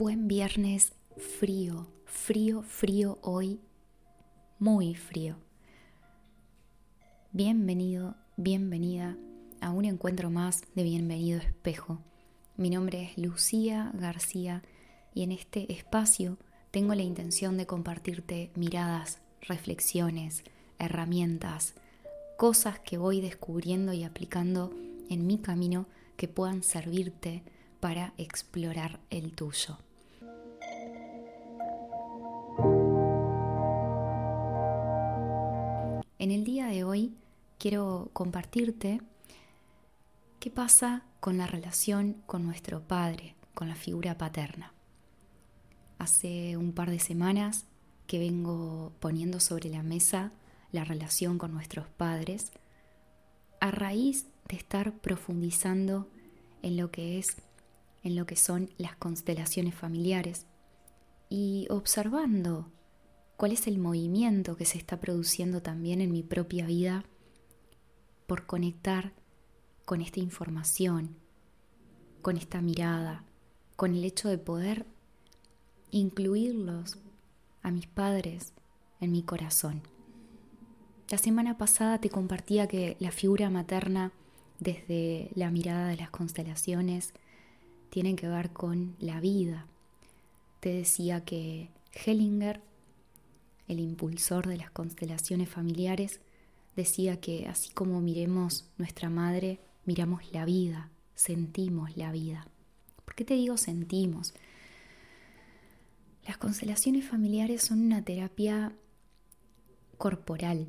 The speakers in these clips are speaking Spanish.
Buen viernes frío, frío, frío hoy, muy frío. Bienvenido, bienvenida a un encuentro más de Bienvenido Espejo. Mi nombre es Lucía García y en este espacio tengo la intención de compartirte miradas, reflexiones, herramientas, cosas que voy descubriendo y aplicando en mi camino que puedan servirte para explorar el tuyo. En el día de hoy quiero compartirte qué pasa con la relación con nuestro padre, con la figura paterna. Hace un par de semanas que vengo poniendo sobre la mesa la relación con nuestros padres a raíz de estar profundizando en lo que es en lo que son las constelaciones familiares y observando cuál es el movimiento que se está produciendo también en mi propia vida por conectar con esta información, con esta mirada, con el hecho de poder incluirlos a mis padres en mi corazón. La semana pasada te compartía que la figura materna desde la mirada de las constelaciones tienen que ver con la vida. Te decía que Hellinger, el impulsor de las constelaciones familiares, decía que así como miremos nuestra madre, miramos la vida, sentimos la vida. ¿Por qué te digo sentimos? Las constelaciones familiares son una terapia corporal.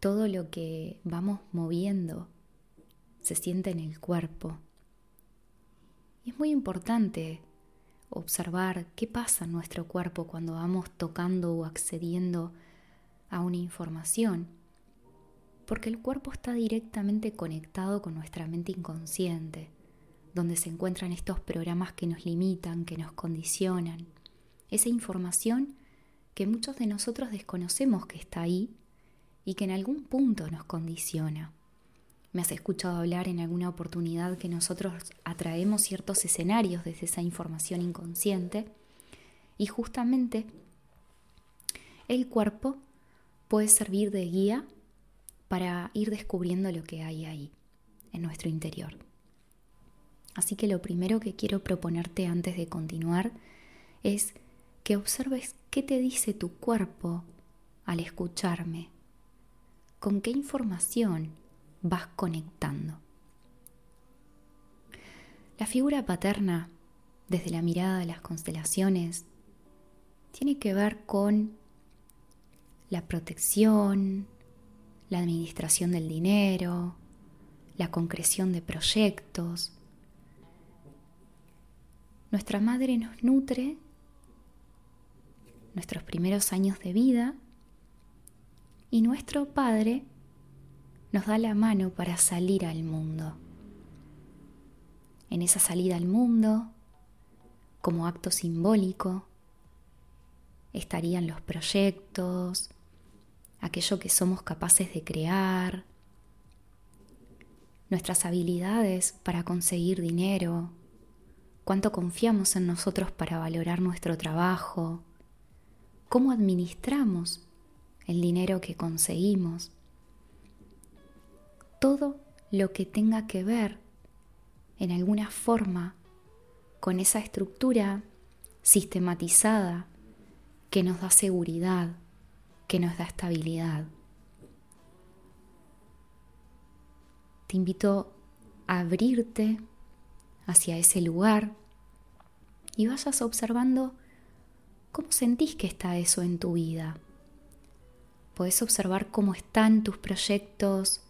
Todo lo que vamos moviendo se siente en el cuerpo. Y es muy importante observar qué pasa en nuestro cuerpo cuando vamos tocando o accediendo a una información, porque el cuerpo está directamente conectado con nuestra mente inconsciente, donde se encuentran estos programas que nos limitan, que nos condicionan, esa información que muchos de nosotros desconocemos que está ahí y que en algún punto nos condiciona. Me has escuchado hablar en alguna oportunidad que nosotros atraemos ciertos escenarios desde esa información inconsciente y justamente el cuerpo puede servir de guía para ir descubriendo lo que hay ahí, en nuestro interior. Así que lo primero que quiero proponerte antes de continuar es que observes qué te dice tu cuerpo al escucharme, con qué información vas conectando. La figura paterna, desde la mirada de las constelaciones, tiene que ver con la protección, la administración del dinero, la concreción de proyectos. Nuestra madre nos nutre nuestros primeros años de vida y nuestro padre nos da la mano para salir al mundo. En esa salida al mundo, como acto simbólico, estarían los proyectos, aquello que somos capaces de crear, nuestras habilidades para conseguir dinero, cuánto confiamos en nosotros para valorar nuestro trabajo, cómo administramos el dinero que conseguimos todo lo que tenga que ver en alguna forma con esa estructura sistematizada que nos da seguridad, que nos da estabilidad. Te invito a abrirte hacia ese lugar y vayas observando cómo sentís que está eso en tu vida. Podés observar cómo están tus proyectos,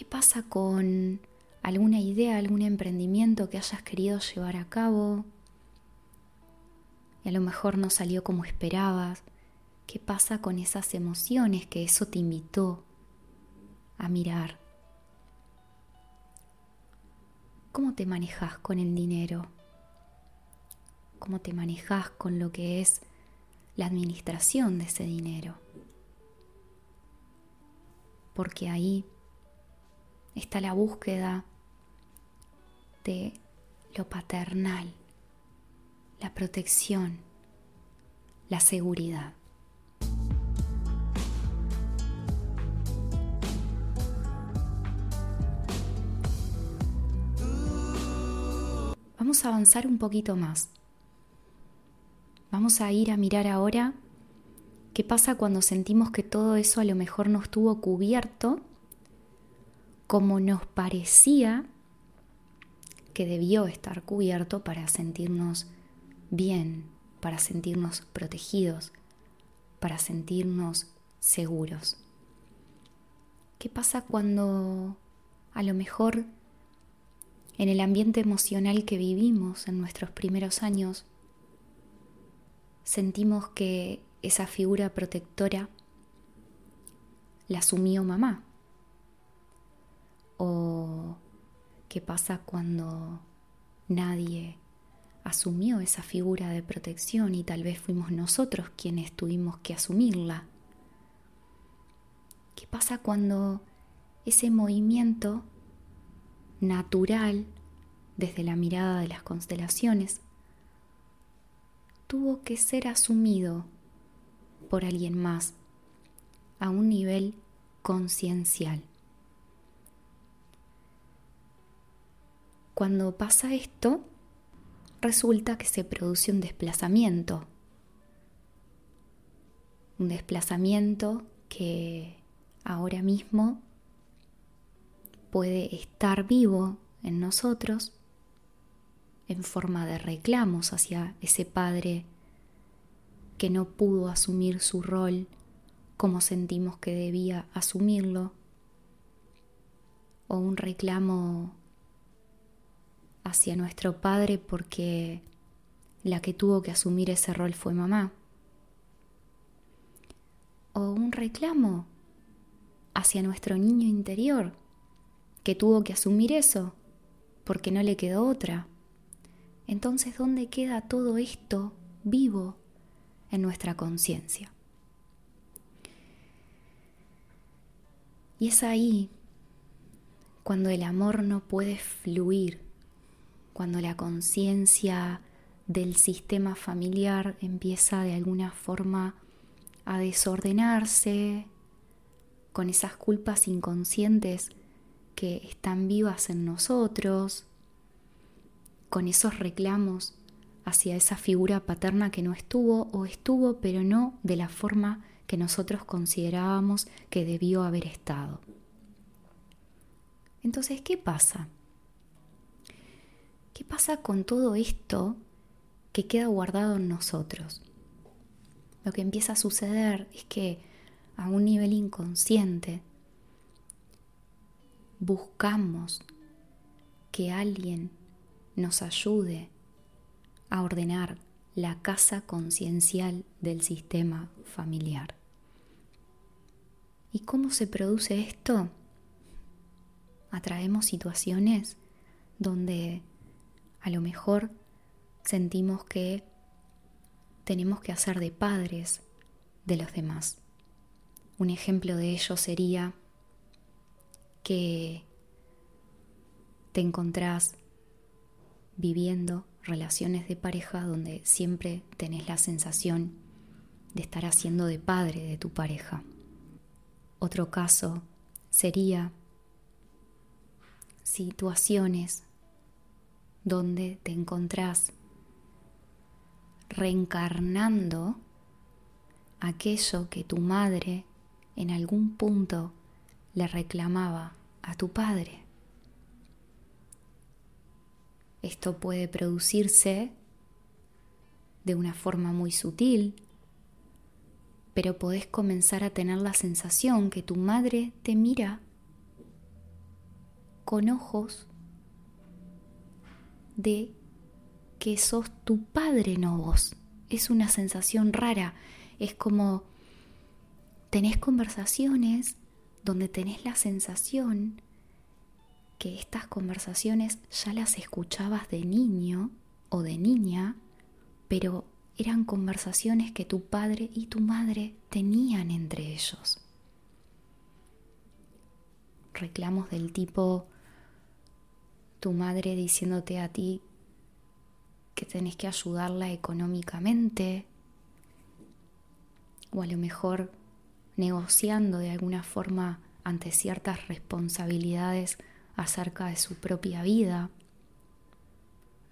¿Qué pasa con alguna idea, algún emprendimiento que hayas querido llevar a cabo y a lo mejor no salió como esperabas? ¿Qué pasa con esas emociones que eso te invitó a mirar? ¿Cómo te manejas con el dinero? ¿Cómo te manejas con lo que es la administración de ese dinero? Porque ahí está la búsqueda de lo paternal, la protección, la seguridad. Vamos a avanzar un poquito más. Vamos a ir a mirar ahora qué pasa cuando sentimos que todo eso a lo mejor no estuvo cubierto como nos parecía que debió estar cubierto para sentirnos bien, para sentirnos protegidos, para sentirnos seguros. ¿Qué pasa cuando a lo mejor en el ambiente emocional que vivimos en nuestros primeros años sentimos que esa figura protectora la asumió mamá? ¿O qué pasa cuando nadie asumió esa figura de protección y tal vez fuimos nosotros quienes tuvimos que asumirla? ¿Qué pasa cuando ese movimiento natural desde la mirada de las constelaciones tuvo que ser asumido por alguien más a un nivel conciencial. Cuando pasa esto, resulta que se produce un desplazamiento. Un desplazamiento que ahora mismo puede estar vivo en nosotros en forma de reclamos hacia ese padre que no pudo asumir su rol como sentimos que debía asumirlo, o un reclamo hacia nuestro padre porque la que tuvo que asumir ese rol fue mamá, o un reclamo hacia nuestro niño interior que tuvo que asumir eso porque no le quedó otra. Entonces, ¿dónde queda todo esto vivo en nuestra conciencia? Y es ahí cuando el amor no puede fluir, cuando la conciencia del sistema familiar empieza de alguna forma a desordenarse con esas culpas inconscientes que están vivas en nosotros, con esos reclamos hacia esa figura paterna que no estuvo o estuvo, pero no de la forma que nosotros considerábamos que debió haber estado. Entonces, ¿qué pasa? ¿Qué pasa con todo esto que queda guardado en nosotros? Lo que empieza a suceder es que a un nivel inconsciente buscamos que alguien nos ayude a ordenar la casa conciencial del sistema familiar. ¿Y cómo se produce esto? Atraemos situaciones donde a lo mejor sentimos que tenemos que hacer de padres de los demás. Un ejemplo de ello sería que te encontrás viviendo relaciones de pareja donde siempre tenés la sensación de estar haciendo de padre de tu pareja. Otro caso sería situaciones donde te encontrás reencarnando aquello que tu madre en algún punto le reclamaba a tu padre. Esto puede producirse de una forma muy sutil, pero podés comenzar a tener la sensación que tu madre te mira con ojos de que sos tu padre, no vos. Es una sensación rara. Es como tenés conversaciones donde tenés la sensación que estas conversaciones ya las escuchabas de niño o de niña, pero eran conversaciones que tu padre y tu madre tenían entre ellos. Reclamos del tipo tu madre diciéndote a ti que tenés que ayudarla económicamente o a lo mejor negociando de alguna forma ante ciertas responsabilidades acerca de su propia vida,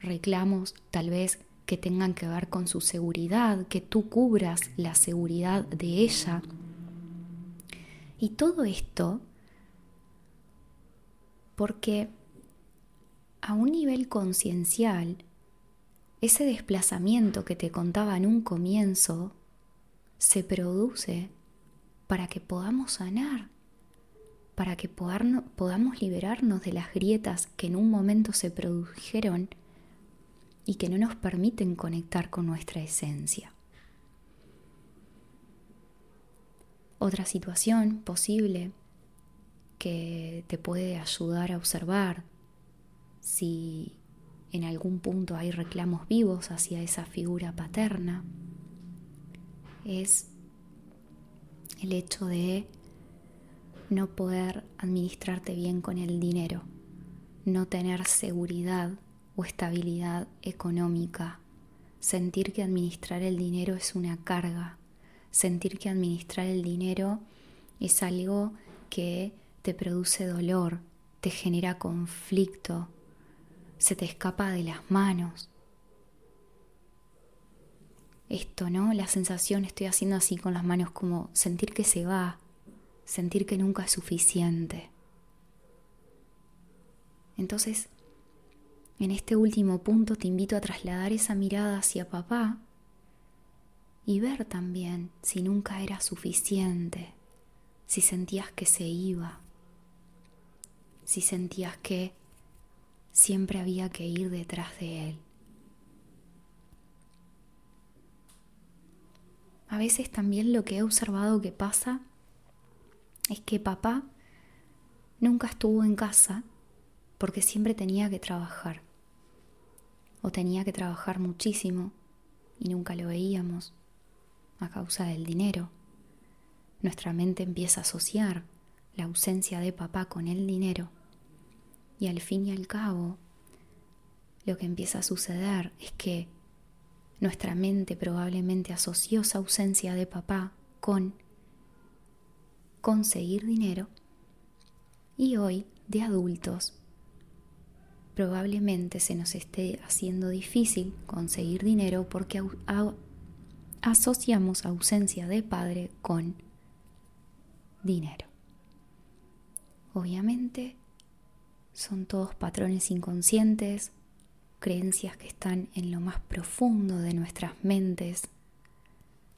reclamos tal vez que tengan que ver con su seguridad, que tú cubras la seguridad de ella. Y todo esto porque a un nivel conciencial, ese desplazamiento que te contaba en un comienzo se produce para que podamos sanar, para que podamos liberarnos de las grietas que en un momento se produjeron y que no nos permiten conectar con nuestra esencia. Otra situación posible que te puede ayudar a observar si en algún punto hay reclamos vivos hacia esa figura paterna, es el hecho de no poder administrarte bien con el dinero, no tener seguridad o estabilidad económica, sentir que administrar el dinero es una carga, sentir que administrar el dinero es algo que te produce dolor, te genera conflicto, se te escapa de las manos. Esto, ¿no? La sensación, estoy haciendo así con las manos como sentir que se va, sentir que nunca es suficiente. Entonces, en este último punto te invito a trasladar esa mirada hacia papá y ver también si nunca era suficiente, si sentías que se iba, si sentías que siempre había que ir detrás de él. A veces también lo que he observado que pasa es que papá nunca estuvo en casa porque siempre tenía que trabajar. O tenía que trabajar muchísimo y nunca lo veíamos a causa del dinero. Nuestra mente empieza a asociar la ausencia de papá con el dinero y al fin y al cabo, lo que empieza a suceder es que nuestra mente probablemente asoció esa ausencia de papá con conseguir dinero y hoy, de adultos, probablemente se nos esté haciendo difícil conseguir dinero porque asociamos ausencia de padre con dinero. Obviamente son todos patrones inconscientes, creencias que están en lo más profundo de nuestras mentes,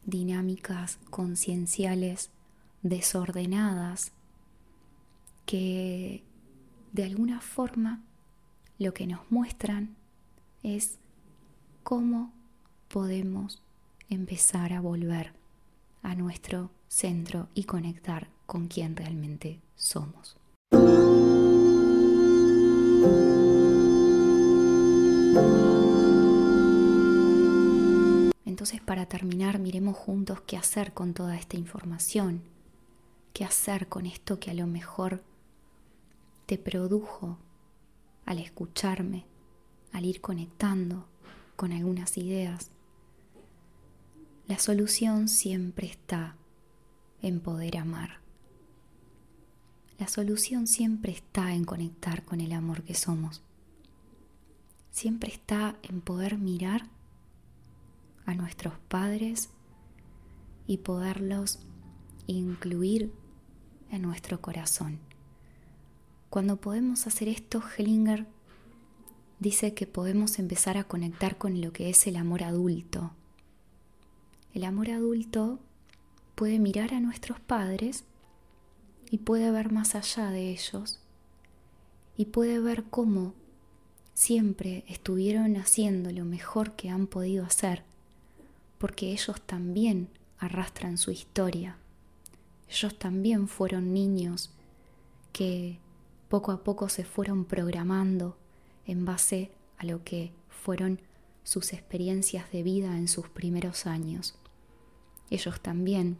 dinámicas concienciales desordenadas que de alguna forma lo que nos muestran es cómo podemos empezar a volver a nuestro centro y conectar con quien realmente somos. Entonces, para terminar, miremos juntos qué hacer con toda esta información, qué hacer con esto que a lo mejor te produjo al escucharme, al ir conectando con algunas ideas. La solución siempre está en poder amar. La solución siempre está en conectar con el amor que somos. Siempre está en poder mirar a nuestros padres y poderlos incluir en nuestro corazón. Cuando podemos hacer esto, Hellinger dice que podemos empezar a conectar con lo que es el amor adulto. El amor adulto puede mirar a nuestros padres y puede ver más allá de ellos y puede ver cómo siempre estuvieron haciendo lo mejor que han podido hacer, porque ellos también arrastran su historia. Ellos también fueron niños que poco a poco se fueron programando en base a lo que fueron sus experiencias de vida en sus primeros años. Ellos también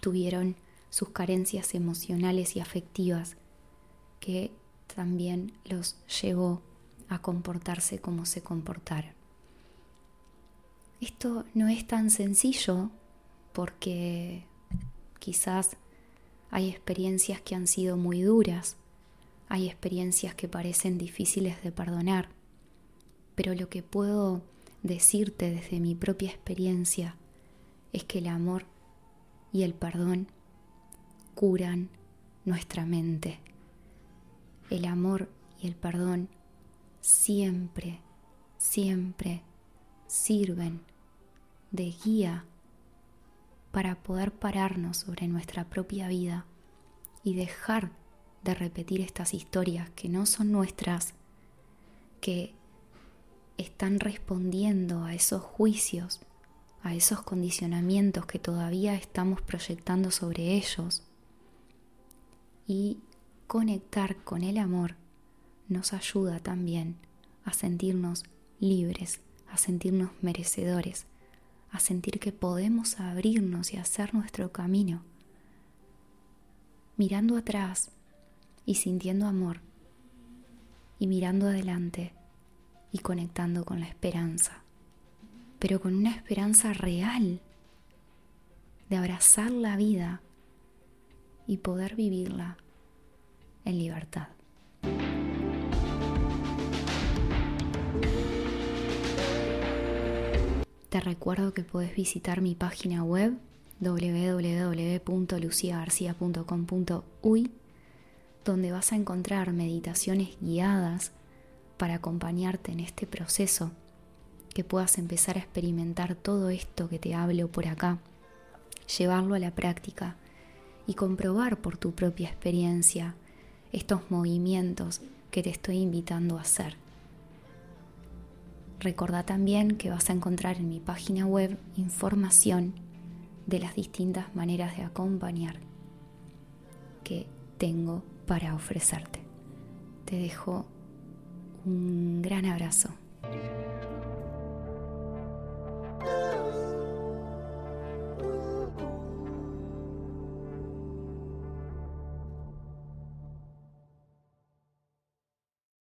tuvieron sus carencias emocionales y afectivas, que también los llevó a comportarse como se comportaron. Esto no es tan sencillo porque quizás hay experiencias que han sido muy duras, hay experiencias que parecen difíciles de perdonar, pero lo que puedo decirte desde mi propia experiencia es que el amor y el perdón curan nuestra mente. El amor y el perdón siempre, siempre sirven de guía para poder pararnos sobre nuestra propia vida y dejar de repetir estas historias que no son nuestras, que están respondiendo a esos juicios, a esos condicionamientos que todavía estamos proyectando sobre ellos. Y conectar con el amor nos ayuda también a sentirnos libres, a sentirnos merecedores, a sentir que podemos abrirnos y hacer nuestro camino, mirando atrás y sintiendo amor, y mirando adelante y conectando con la esperanza, pero con una esperanza real de abrazar la vida y poder vivirla en libertad. Te recuerdo que puedes visitar mi página web www.luciagarcia.com.uy donde vas a encontrar meditaciones guiadas para acompañarte en este proceso, que puedas empezar a experimentar todo esto que te hablo por acá, llevarlo a la práctica y comprobar por tu propia experiencia estos movimientos que te estoy invitando a hacer. Recordá también que vas a encontrar en mi página web información de las distintas maneras de acompañar que tengo para ofrecerte. Te dejo un gran abrazo.